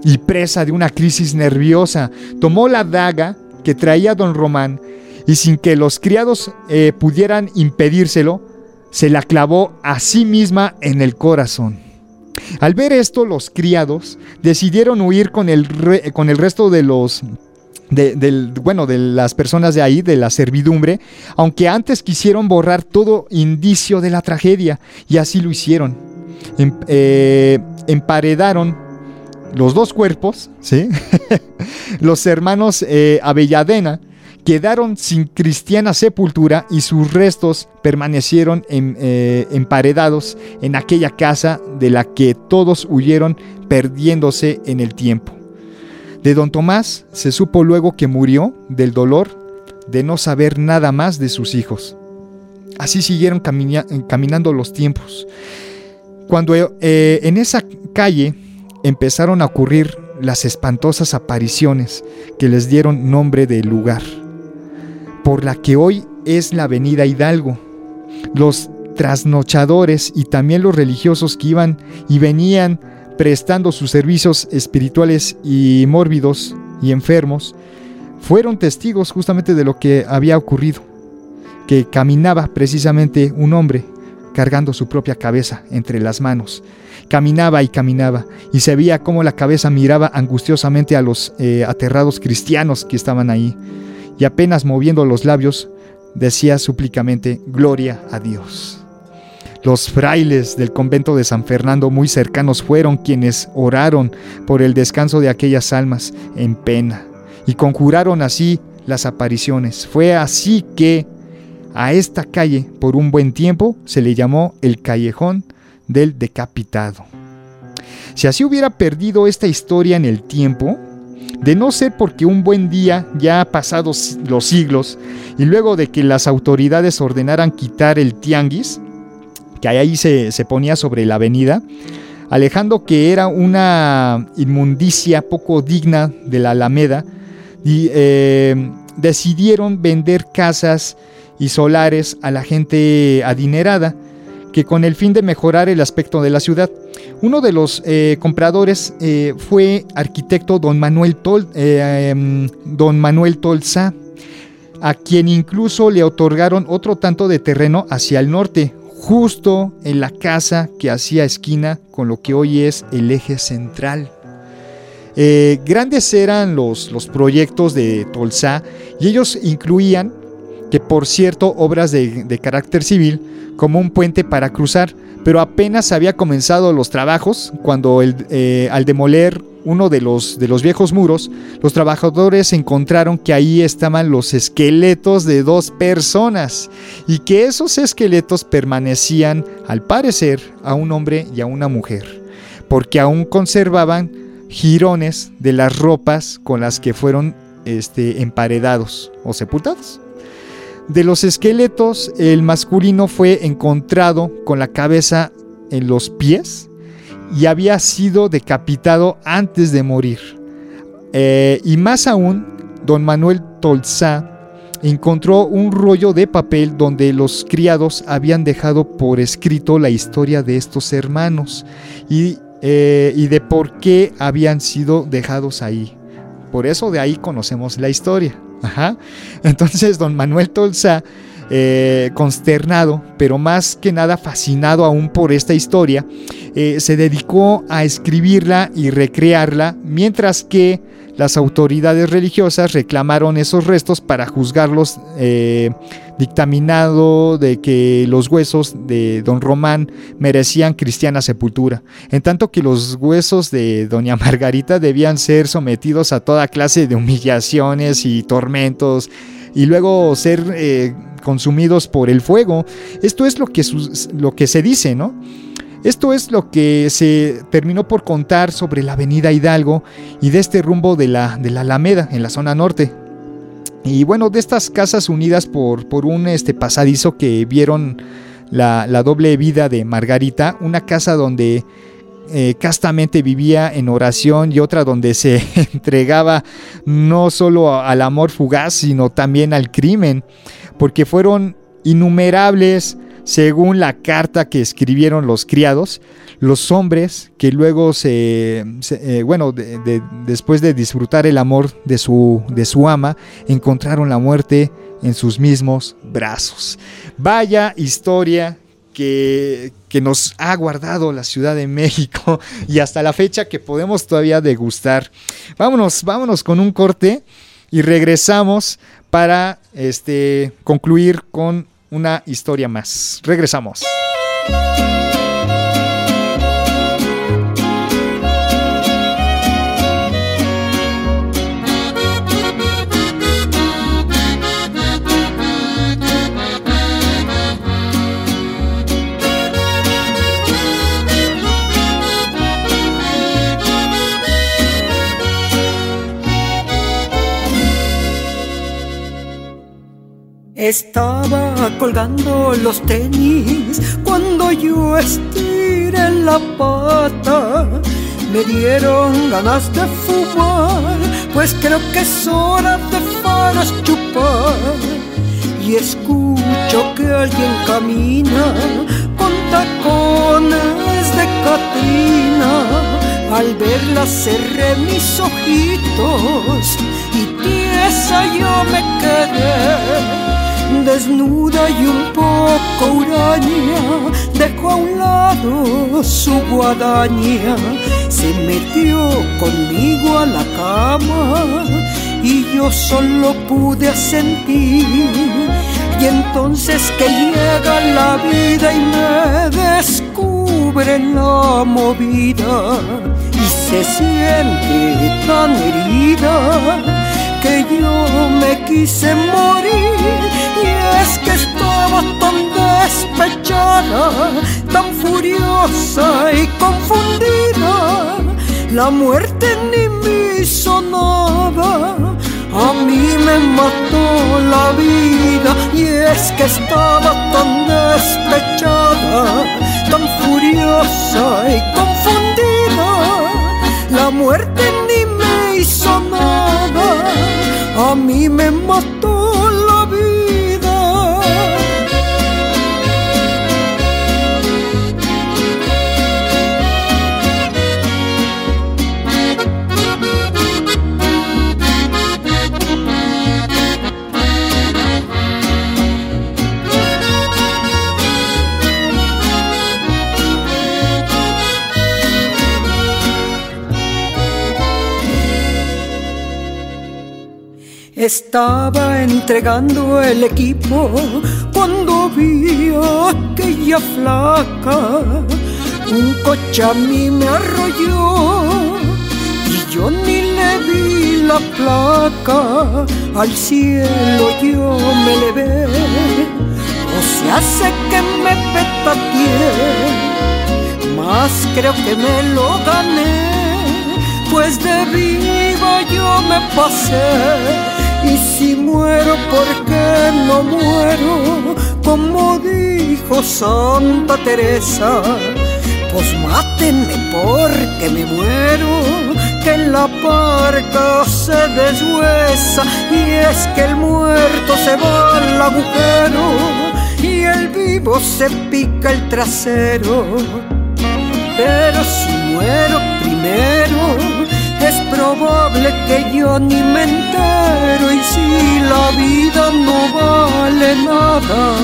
y presa de una crisis nerviosa, tomó la daga que traía don Román y sin que los criados eh, pudieran impedírselo, se la clavó a sí misma en el corazón. Al ver esto, los criados decidieron huir con el, con el resto de los de, bueno, de las personas de ahí, de la servidumbre, aunque antes quisieron borrar todo indicio de la tragedia, y así lo hicieron. Em, eh, emparedaron los dos cuerpos, ¿sí? los hermanos eh, Avelladena, quedaron sin cristiana sepultura y sus restos permanecieron eh, emparedados en aquella casa de la que todos huyeron perdiéndose en el tiempo. De don Tomás se supo luego que murió del dolor de no saber nada más de sus hijos. Así siguieron caminando los tiempos. Cuando eh, en esa calle empezaron a ocurrir las espantosas apariciones que les dieron nombre de lugar, por la que hoy es la avenida Hidalgo. Los trasnochadores y también los religiosos que iban y venían prestando sus servicios espirituales y mórbidos y enfermos, fueron testigos justamente de lo que había ocurrido, que caminaba precisamente un hombre cargando su propia cabeza entre las manos. Caminaba y caminaba y se veía cómo la cabeza miraba angustiosamente a los eh, aterrados cristianos que estaban ahí y apenas moviendo los labios decía súplicamente, Gloria a Dios. Los frailes del convento de San Fernando muy cercanos fueron quienes oraron por el descanso de aquellas almas en pena y conjuraron así las apariciones. Fue así que a esta calle por un buen tiempo se le llamó el callejón del decapitado. Si así hubiera perdido esta historia en el tiempo, de no ser porque un buen día, ya pasados los siglos, y luego de que las autoridades ordenaran quitar el tianguis, que ahí se, ponía sobre la avenida, alejando que era una inmundicia poco digna de la Alameda, y, eh, decidieron vender casas y solares a la gente adinerada, que con el fin de mejorar el aspecto de la ciudad. Uno de los eh, compradores eh, fue arquitecto don Manuel, Tol, em, don Manuel Tolza, a quien incluso le otorgaron otro tanto de terreno hacia el norte, justo en la casa que hacía esquina con lo que hoy es el eje central. Eh, grandes eran los, los proyectos de Tolsa y ellos incluían, que por cierto, obras de, de carácter civil, como un puente para cruzar, pero apenas había comenzado los trabajos cuando eh, al demoler uno de los, de los viejos muros, los trabajadores encontraron que ahí estaban los esqueletos de dos personas y que esos esqueletos permanecían, al parecer, a un hombre y a una mujer, porque aún conservaban jirones de las ropas con las que fueron este, emparedados o sepultados. De los esqueletos, el masculino fue encontrado con la cabeza en los pies y había sido decapitado antes de morir. Eh, y más aún, don Manuel Tolzá encontró un rollo de papel donde los criados habían dejado por escrito la historia de estos hermanos y, eh, y de por qué habían sido dejados ahí. Por eso de ahí conocemos la historia. Ajá. Entonces don Manuel Tolsa, eh, consternado, pero más que nada fascinado aún por esta historia, eh, se dedicó a escribirla y recrearla, mientras que las autoridades religiosas reclamaron esos restos para juzgarlos, eh, dictaminado de que los huesos de don Román merecían cristiana sepultura, en tanto que los huesos de doña Margarita debían ser sometidos a toda clase de humillaciones y tormentos y luego ser eh, consumidos por el fuego. Esto es lo que, lo que se dice, ¿no? Esto es lo que se terminó por contar sobre la avenida Hidalgo y de este rumbo de la, de la Alameda en la zona norte. Y bueno, de estas casas unidas por, por un este, pasadizo que vieron la, doble vida de Margarita, una casa donde eh, castamente vivía en oración y otra donde se entregaba no solo al amor fugaz, sino también al crimen, porque fueron innumerables según la carta que escribieron los criados, los hombres que luego se, eh, bueno, después de disfrutar el amor de su, de su ama, encontraron la muerte en sus mismos brazos. Vaya historia que, que, nos ha guardado la Ciudad de México y hasta la fecha que podemos todavía degustar. Vámonos, vámonos con un corte y regresamos para este, concluir con una historia más. Regresamos. Estaba colgando los tenis cuando yo estiré la pata. Me dieron ganas de fumar, pues creo que es hora de faras chupar. Y escucho que alguien camina con tacones de catrina. Al verla cerré mis ojitos y tiesa yo me quedé desnuda y un poco huraña, dejó a un lado su guadaña, se metió conmigo a la cama y yo solo pude sentir. Y entonces que llega la vida y me descubre la movida y se siente tan herida que yo me quise morir y es que estaba tan despechada, tan furiosa y confundida. La muerte ni me hizo nada, a mí me mató la vida y es que estaba tan despechada, tan furiosa y confundida. La muerte ni me hizo nada a mí me mató Estaba entregando el equipo cuando vi aquella flaca. Un coche a mí me arrolló y yo ni le vi la placa. Al cielo yo me levé, o se hace que me petateé, más creo que me lo gané, pues de viva yo me pasé y si muero, ¿por qué no muero? Como dijo Santa Teresa, pues mátenme porque me muero, que la parca se deshuesa y es que el muerto se va al agujero y el vivo se pica el trasero. Pero si muero primero, es probable que yo ni me entero y si la vida no vale nada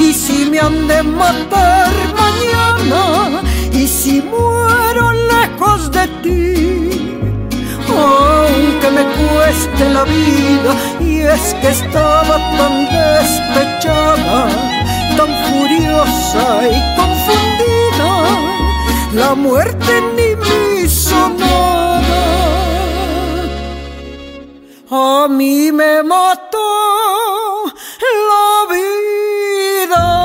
y si me han de matar mañana y si muero lejos de ti aunque me cueste la vida y es que estaba tan despechada tan furiosa y confundida la muerte ni me hizo nada a mí me mató la vida.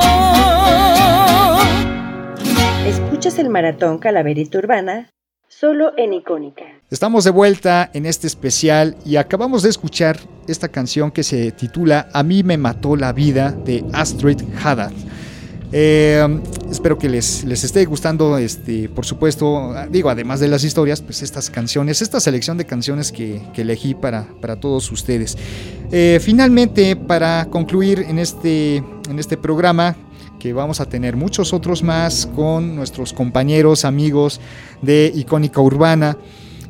Escuchas el maratón Calaverita Urbana solo en Icónica. Estamos de vuelta en este especial y acabamos de escuchar esta canción que se titula A mí me mató la vida de Astrid Haddad. Eh, espero que les, les, esté gustando, este, por supuesto, digo, además de las historias, pues estas canciones, esta selección de canciones que, que elegí para, para, todos ustedes. Eh, finalmente, para concluir en este, en este programa, que vamos a tener muchos otros más con nuestros compañeros, amigos de Icónica Urbana,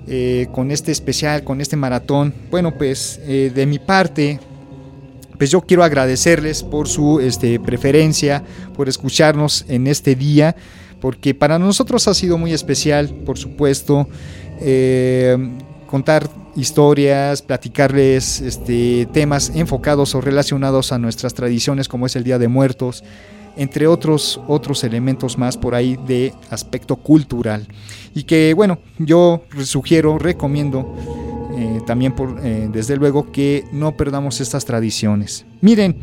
eh, con este especial, con este maratón. Bueno, pues de mi parte, pues yo quiero agradecerles por su este, preferencia, por escucharnos en este día, porque para nosotros ha sido muy especial, por supuesto, eh, contar historias, platicarles este, temas enfocados o relacionados a nuestras tradiciones, como es el Día de Muertos, entre otros, otros elementos más por ahí de aspecto cultural. Y que, bueno, yo sugiero, recomiendo eh, también eh, desde luego que no perdamos estas tradiciones. Miren,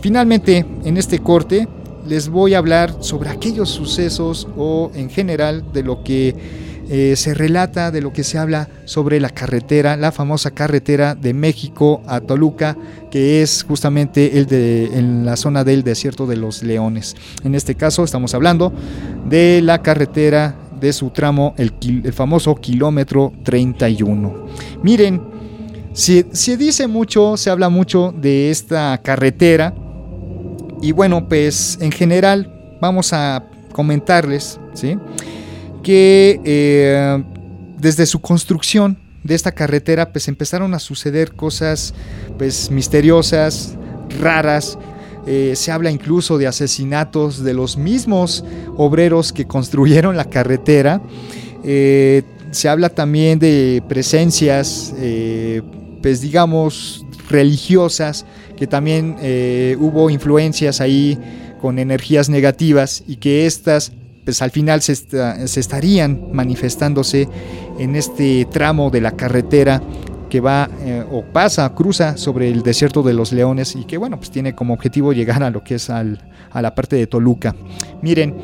finalmente en este corte les voy a hablar sobre aquellos sucesos o en general de lo que eh, se relata, de lo que se habla sobre la carretera, la famosa carretera de México a Toluca, que es justamente el de, en la zona del desierto de los leones. En este caso estamos hablando de la carretera de su tramo, el, famoso kilómetro 31. Miren, se, se, dice mucho, se habla mucho de esta carretera y bueno, pues en general vamos a comentarles, ¿sí? Que eh, desde su construcción de esta carretera pues empezaron a suceder cosas pues misteriosas, raras, eh, se habla incluso de asesinatos de los mismos obreros que construyeron la carretera. Eh, se habla también de presencias, eh, pues digamos, religiosas, que también hubo influencias ahí con energías negativas y que estas pues al final se, se, estarían manifestándose en este tramo de la carretera que va eh, o pasa, cruza sobre el desierto de los leones y que bueno, pues tiene como objetivo llegar a lo que es al, a la parte de Toluca. Miren,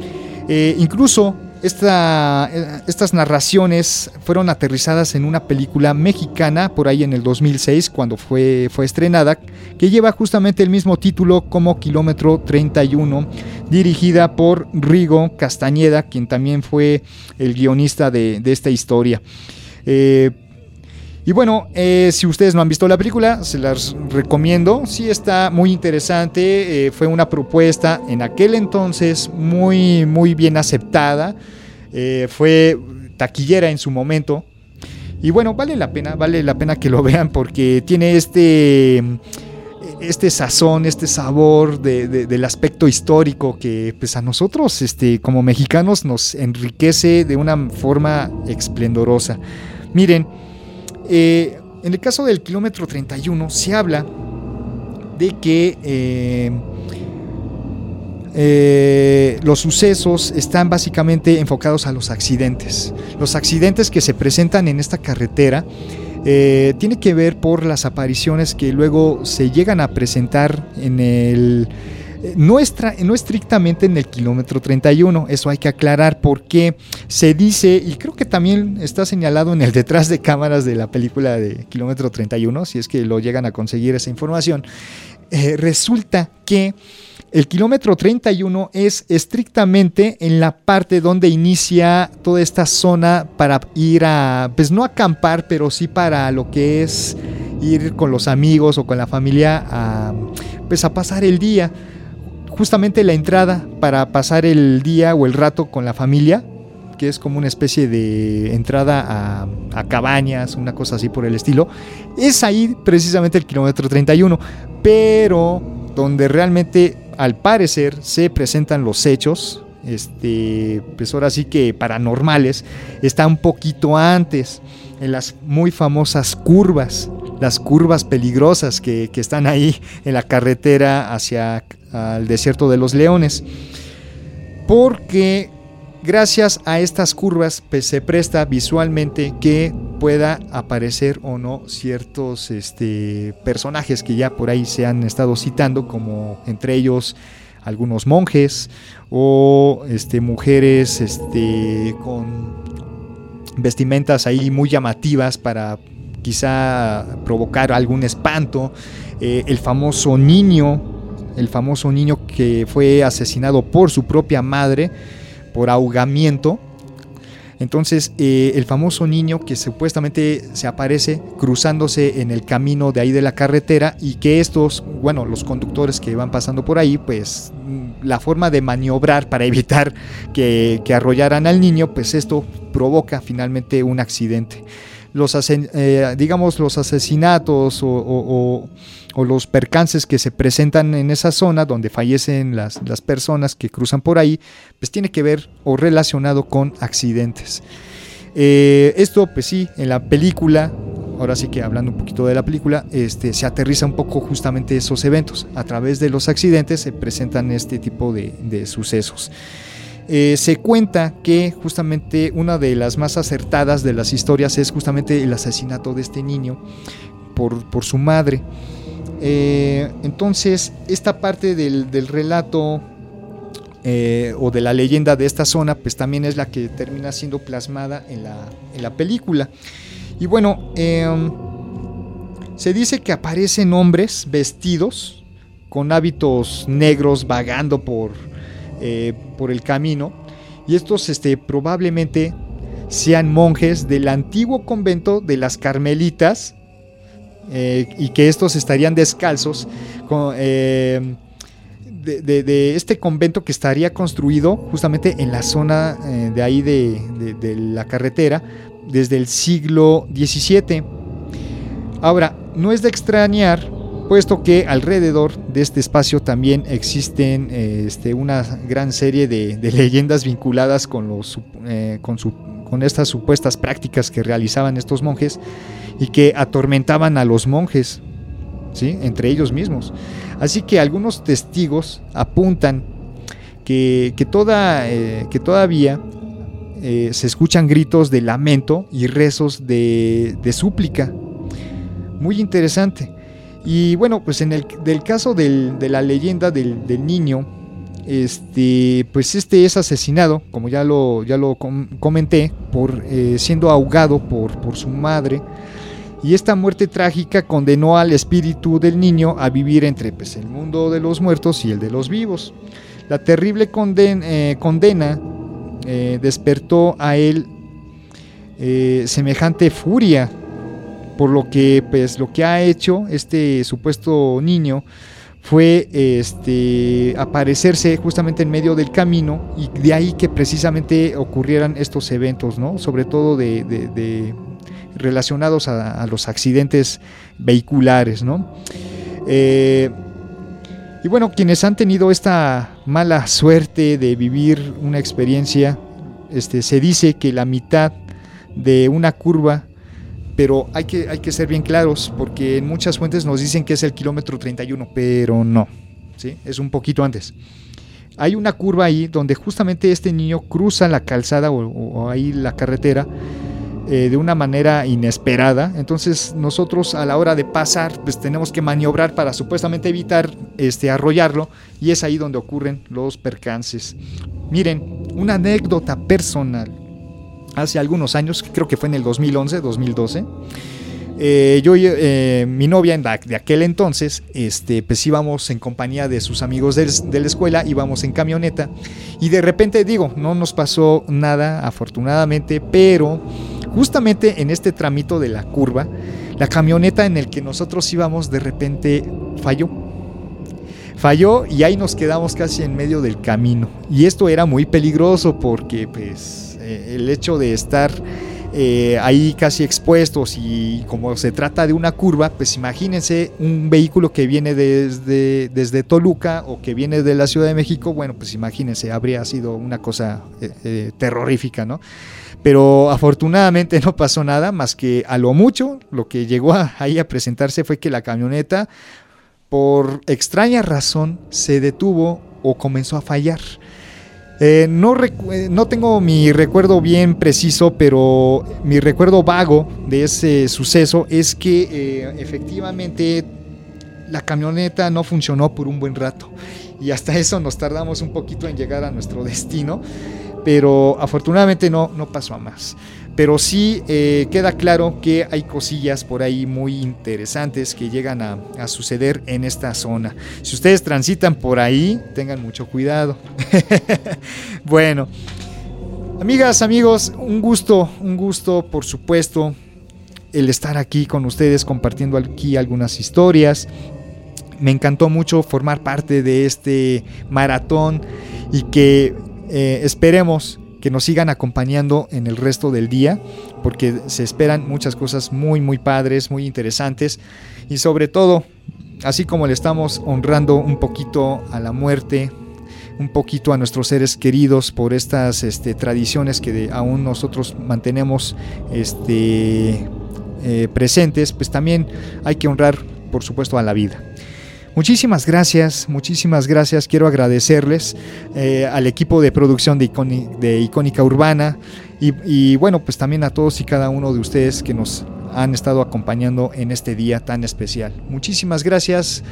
eh, incluso esta, eh, estas narraciones fueron aterrizadas en una película mexicana por ahí en el 2006 cuando fue, fue estrenada, que lleva justamente el mismo título como Kilómetro 31, dirigida por Rigo Castañeda, quien también fue el guionista de, de esta historia. Y bueno, eh, si ustedes no han visto la película, se las recomiendo. Sí está muy interesante. Eh, fue una propuesta en aquel entonces muy, muy bien aceptada. Eh, fue taquillera en su momento. Y bueno, vale la pena, vale la pena que lo vean porque tiene este, este sazón, este sabor del aspecto histórico que pues a nosotros este, como mexicanos nos enriquece de una forma esplendorosa. Miren, eh, en el caso del kilómetro 31 se habla de que eh, eh, los sucesos están básicamente enfocados a los accidentes. Los accidentes que se presentan en esta carretera tiene que ver por las apariciones que luego se llegan a presentar en el no, no estrictamente en el kilómetro 31, eso hay que aclarar porque se dice, y creo que también está señalado en el detrás de cámaras de la película de kilómetro 31, si es que lo llegan a conseguir esa información, eh, resulta que El kilómetro 31 es estrictamente en la parte donde inicia toda esta zona para ir a, pues no acampar, pero sí para lo que es ir con los amigos o con la familia a, pues a pasar el día. Justamente la entrada para pasar el día o el rato con la familia, que es como una especie de entrada a, cabañas, una cosa así por el estilo, es ahí precisamente el kilómetro 31. Pero donde realmente al parecer se presentan los hechos, este, pues ahora sí que paranormales, está un poquito antes, en las muy famosas curvas, las curvas peligrosas que, que están ahí en la carretera hacia el desierto de los leones. Porque gracias a estas curvas pues, se presta visualmente que pueda aparecer o no ciertos este, personajes que ya por ahí se han estado citando, como entre ellos algunos monjes o este, mujeres este, con vestimentas ahí muy llamativas para quizá provocar algún espanto, eh, el famoso niño, el famoso niño que fue asesinado por su propia madre por ahogamiento, entonces, eh, el famoso niño que supuestamente se aparece cruzándose en el camino de ahí de la carretera y que estos, bueno, los conductores que van pasando por ahí, pues la forma de maniobrar para evitar que, arrollaran al niño, pues esto provoca finalmente un accidente. Los, eh, digamos, los asesinatos o los percances que se presentan en esa zona donde fallecen las, personas que cruzan por ahí, pues tiene que ver o relacionado con accidentes. Eh, esto, pues sí, en la película, ahora sí que hablando un poquito de la película, este, se aterriza un poco justamente esos eventos. A través de los accidentes se presentan este tipo de, sucesos. Eh, se cuenta que justamente una de las más acertadas de las historias es justamente el asesinato de este niño por, por su madre. Eh, entonces, esta parte del, relato eh, o de la leyenda de esta zona, pues también es la que termina siendo plasmada en la, película. Y bueno, em, se dice que aparecen hombres vestidos con hábitos negros vagando por, eh, por el camino. Y estos este, probablemente sean monjes del antiguo convento de las Carmelitas eh, y que estos estarían descalzos eh, de, este convento que estaría construido justamente en la zona de ahí de, la carretera desde el siglo XVII. Ahora, no es de extrañar, puesto que alrededor de este espacio también existen este, una gran serie de, leyendas vinculadas con, los, con, su, con estas supuestas prácticas que realizaban estos monjes y que atormentaban a los monjes, ¿sí? entre ellos mismos. Así que algunos testigos apuntan que, toda, eh, que todavía eh, se escuchan gritos de lamento y rezos de, súplica. Muy interesante. Y bueno, pues en el del caso de la leyenda del, niño, este, pues este es asesinado, como ya lo, ya lo comenté, por eh, siendo ahogado por, por su madre y esta muerte trágica condenó al espíritu del niño a vivir entre pues, el mundo de los muertos y el de los vivos. La terrible eh, condena eh, despertó a él semejante furia, por lo que pues, lo que ha hecho este supuesto niño fue este, aparecerse justamente en medio del camino y de ahí que precisamente ocurrieran estos eventos, ¿no? sobre todo de relacionados a, los accidentes vehiculares, ¿no? Eh, y bueno, quienes han tenido esta mala suerte de vivir una experiencia, este, se dice que la mitad de una curva, pero hay que, hay que ser bien claros, porque en muchas fuentes nos dicen que es el kilómetro 31, pero no, ¿sí? es un poquito antes. Hay una curva ahí donde justamente este niño cruza la calzada o ahí la carretera eh, de una manera inesperada. Entonces nosotros a la hora de pasar pues tenemos que maniobrar para supuestamente evitar este, arrollarlo y es ahí donde ocurren los percances. Miren, una anécdota personal. Hace algunos años, creo que fue en el 2011, 2012, eh, yo, eh, mi novia de aquel entonces, este, pues íbamos en compañía de sus amigos de, la escuela, íbamos en camioneta y de repente digo, no nos pasó nada afortunadamente, pero justamente en este tramito de la curva, la camioneta en el que nosotros íbamos de repente falló. Falló y ahí nos quedamos casi en medio del camino. Y esto era muy peligroso porque pues eh, el hecho de estar eh, ahí casi expuestos y como se trata de una curva, pues imagínense un vehículo que viene desde, desde Toluca o que viene de la Ciudad de México, bueno, pues imagínense, habría sido una cosa eh, terrorífica, ¿no? Pero afortunadamente no pasó nada, más que a lo mucho, lo que llegó ahí a presentarse fue que la camioneta, por extraña razón, se detuvo o comenzó a fallar. Eh, no, eh, no, tengo mi recuerdo bien preciso, pero mi recuerdo vago de ese suceso es que eh, efectivamente la camioneta no funcionó por un buen rato y hasta eso nos tardamos un poquito en llegar a nuestro destino pero afortunadamente no, no pasó a más. Pero sí eh, queda claro que hay cosillas por ahí muy interesantes que llegan a, suceder en esta zona. Si ustedes transitan por ahí, tengan mucho cuidado. bueno, amigas, amigos, un gusto, un gusto, por supuesto, el estar aquí con ustedes compartiendo aquí algunas historias. Me encantó mucho formar parte de este maratón y que eh, esperemos que nos sigan acompañando en el resto del día, porque se esperan muchas cosas muy, muy padres, muy interesantes, y sobre todo, así como le estamos honrando un poquito a la muerte, un poquito a nuestros seres queridos por estas este, tradiciones que aún nosotros mantenemos este, eh, presentes, pues también hay que honrar, por supuesto, a la vida. Muchísimas gracias, muchísimas gracias. Quiero agradecerles eh, al equipo de producción de, Icónica Urbana y, bueno, pues también a todos y cada uno de ustedes que nos han estado acompañando en este día tan especial. Muchísimas gracias.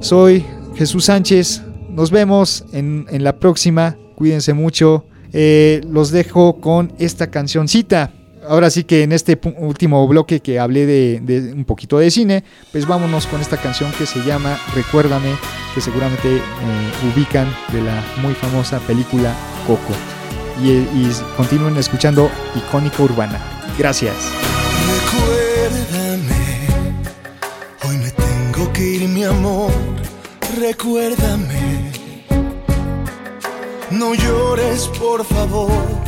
Soy Jesús Sánchez. Nos vemos en, la próxima. Cuídense mucho. Eh, los dejo con esta cancioncita ahora sí que en este último bloque que hablé de, un poquito de cine, pues vámonos con esta canción que se llama Recuérdame, que seguramente eh, ubican de la muy famosa película Coco. Y, continúen escuchando Icónica Urbana. Gracias. Recuérdame, hoy me tengo que ir mi amor, recuérdame. No llores, por favor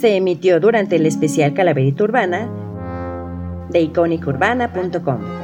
se emitió durante el especial Calaverita Urbana de iconicurbana.com.